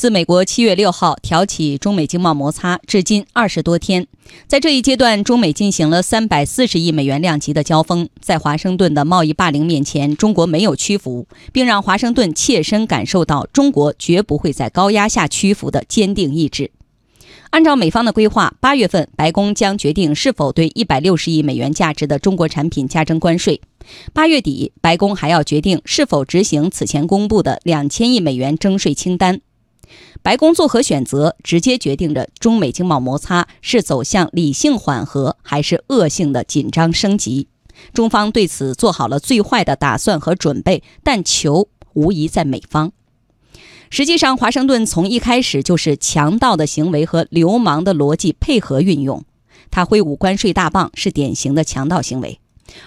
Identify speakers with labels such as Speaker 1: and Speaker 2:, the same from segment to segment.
Speaker 1: 自美国七月六号挑起中美经贸摩擦至今二十多天，在这一阶段，中美进行了三百四十亿美元量级的交锋。在华盛顿的贸易霸凌面前，中国没有屈服，并让华盛顿切身感受到中国绝不会在高压下屈服的坚定意志。按照美方的规划，八月份白宫将决定是否对一百六十亿美元价值的中国产品加征关税。八月底，白宫还要决定是否执行此前公布的两千亿美元征税清单。白宫作何选择，直接决定着中美经贸摩擦是走向理性缓和，还是恶性的紧张升级。中方对此做好了最坏的打算和准备，但球无疑在美方。实际上，华盛顿从一开始就是强盗的行为和流氓的逻辑配合运用，他挥舞关税大棒是典型的强盗行为，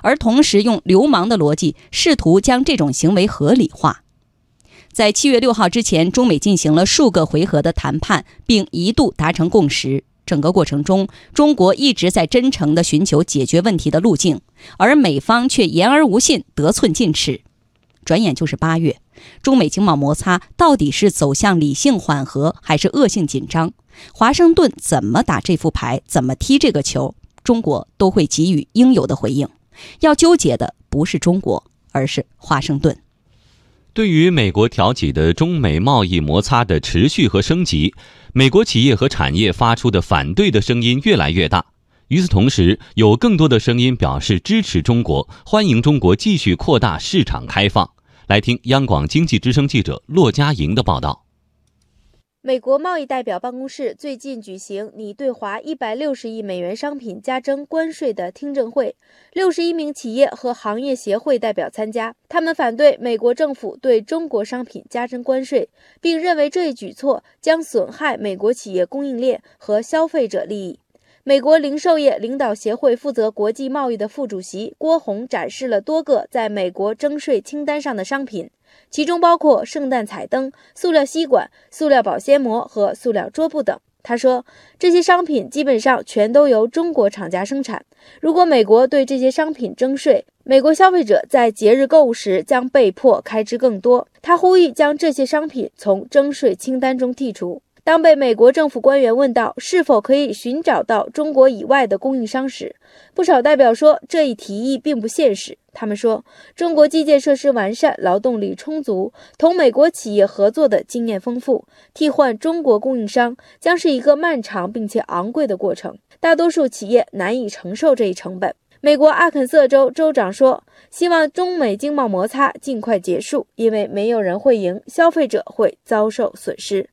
Speaker 1: 而同时用流氓的逻辑试图将这种行为合理化。在七月六号之前，中美进行了数个回合的谈判，并一度达成共识。整个过程中，中国一直在真诚地寻求解决问题的路径，而美方却言而无信、得寸进尺。转眼就是八月，中美经贸摩擦到底是走向理性缓和，还是恶性紧张？华盛顿怎么打这副牌，怎么踢这个球，中国都会给予应有的回应。要纠结的不是中国，而是华盛顿。
Speaker 2: 对于美国挑起的中美贸易摩擦的持续和升级，美国企业和产业发出的反对的声音越来越大。与此同时，有更多的声音表示支持中国，欢迎中国继续扩大市场开放。来听央广经济之声记者骆家莹的报道。
Speaker 3: 美国贸易代表办公室最近举行拟对华一百六十亿美元商品加征关税的听证会，六十一名企业和行业协会代表参加。他们反对美国政府对中国商品加征关税，并认为这一举措将损害美国企业供应链和消费者利益。美国零售业领导协会负责国际贸易的副主席郭红展示了多个在美国征税清单上的商品。其中包括圣诞彩灯、塑料吸管、塑料保鲜膜和塑料桌布等。他说，这些商品基本上全都由中国厂家生产。如果美国对这些商品征税，美国消费者在节日购物时将被迫开支更多。他呼吁将这些商品从征税清单中剔除。当被美国政府官员问到是否可以寻找到中国以外的供应商时，不少代表说这一提议并不现实。他们说，中国基建设施完善、劳动力充足、同美国企业合作的经验丰富，替换中国供应商将是一个漫长并且昂贵的过程，大多数企业难以承受这一成本。美国阿肯色州州长说，希望中美经贸摩擦尽快结束，因为没有人会赢，消费者会遭受损失。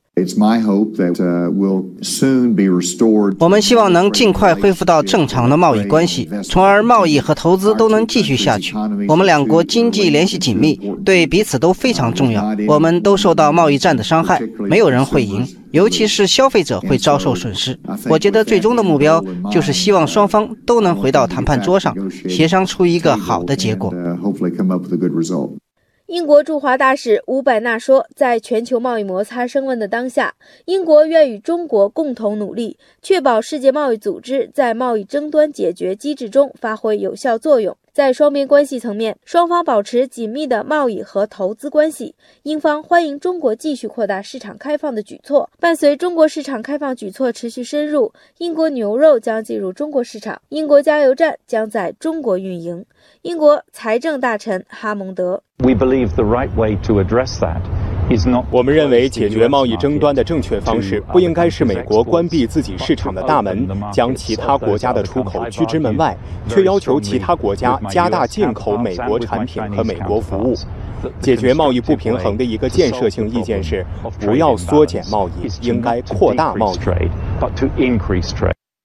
Speaker 4: 我们希望能尽快恢复到正常的贸易关系，从而贸易和投资都能继续下去。我们两国经济联系紧密，对彼此都非常重要。我们都受到贸易战的伤害，没有人会赢，尤其是消费者会遭受损失。我觉得最终的目标就是希望双方都能回到谈判桌上，协商出一个好的结果。
Speaker 3: 英国驻华大使伍百纳说，在全球贸易摩擦升温的当下，英国愿与中国共同努力，确保世界贸易组织在贸易争端解决机制中发挥有效作用。在双边关系层面，双方保持紧密的贸易和投资关系。英方欢迎中国继续扩大市场开放的举措。伴随中国市场开放举措持续深入，英国牛肉将进入中国市场，英国加油站将在中国运营。英国财政大臣哈蒙德。
Speaker 5: 我们认为，解决贸易争端的正确方式不应该是美国关闭自己市场的大门，将其他国家的出口拒之门外，却要求其他国家加大进口美国产品和美国服务。解决贸易不平衡的一个建设性意见是：不要缩减贸易，应该扩大贸易。